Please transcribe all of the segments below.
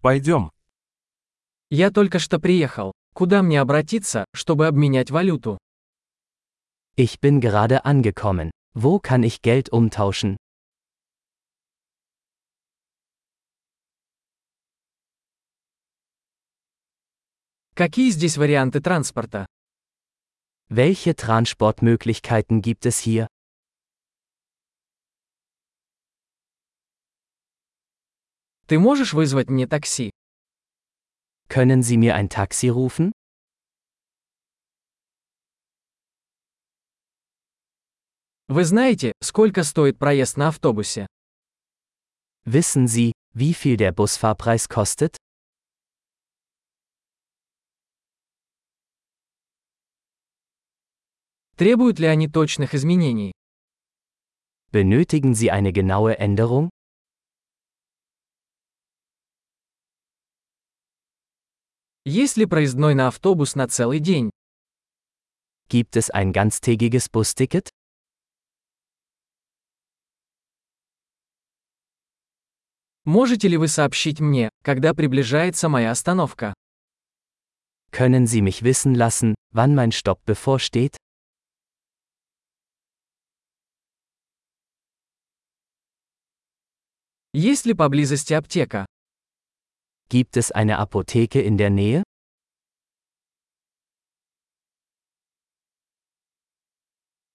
Пойдем. Я только что приехал. Куда мне обратиться, чтобы обменять валюту? Ich bin gerade angekommen. Wo kann ich Geld umtauschen? Какие здесь варианты транспорта? Welche Transportmöglichkeiten gibt es hier? Ты можешь вызвать мне такси? Können Sie mir ein Taxi rufen? Вы знаете, сколько стоит проезд на автобусе? Wissen Sie, wie viel der Busfahrpreis kostet? Требуют ли они точных изменений? Benötigen Sie eine genaue Änderung? Есть ли проездной на автобус на целый день? Gibt es ein ganztägiges Busticket? Можете ли вы сообщить мне, когда приближается моя остановка? Können Sie mich wissen lassen, wann mein Stopp bevorsteht? Есть ли поблизости аптека? Gibt es eine Apotheke in der Nähe?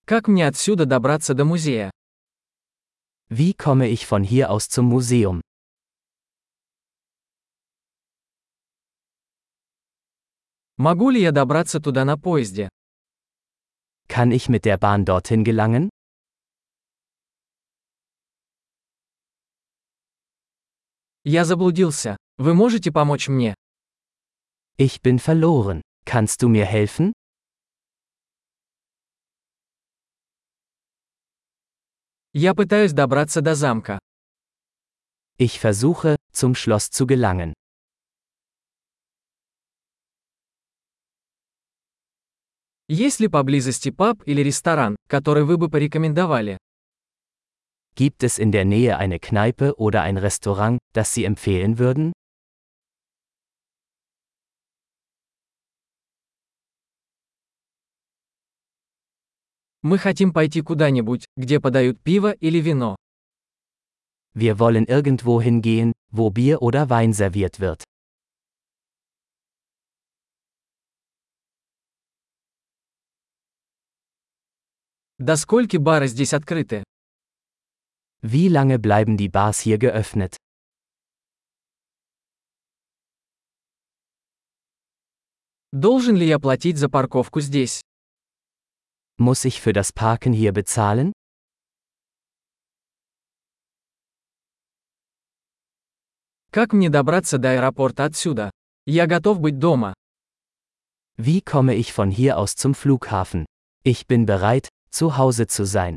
Как мне отсюда добраться до музея? Wie komme ich von hier aus zum Museum? Могу ли я добраться туда на поезде? Kann ich mit der Bahn dorthin gelangen? Я заблудился. Вы можете помочь мне? Ich bin verloren. Kannst du mir helfen? Я пытаюсь добраться до замка. Ich versuche, zum Schloss zu gelangen. Есть ли поблизости паб или ресторан, который вы бы порекомендовали? Gibt es in der Nähe eine Kneipe oder ein Restaurant, das Sie empfehlen würden? Мы хотим пойти куда-нибудь, где подают пиво или вино. Wir wollen irgendwo hingehen, wo Bier oder Wein serviert wird. До скольки бары здесь открыты? Wie lange bleiben die Bars hier geöffnet? Должен ли я платить за парковку здесь? Muss ich für das Parken hier bezahlen? Как мне добраться до аэропорта отсюда? Я готов быть дома. Wie komme ich von hier aus zum Flughafen? Ich bin bereit, zu Hause zu sein.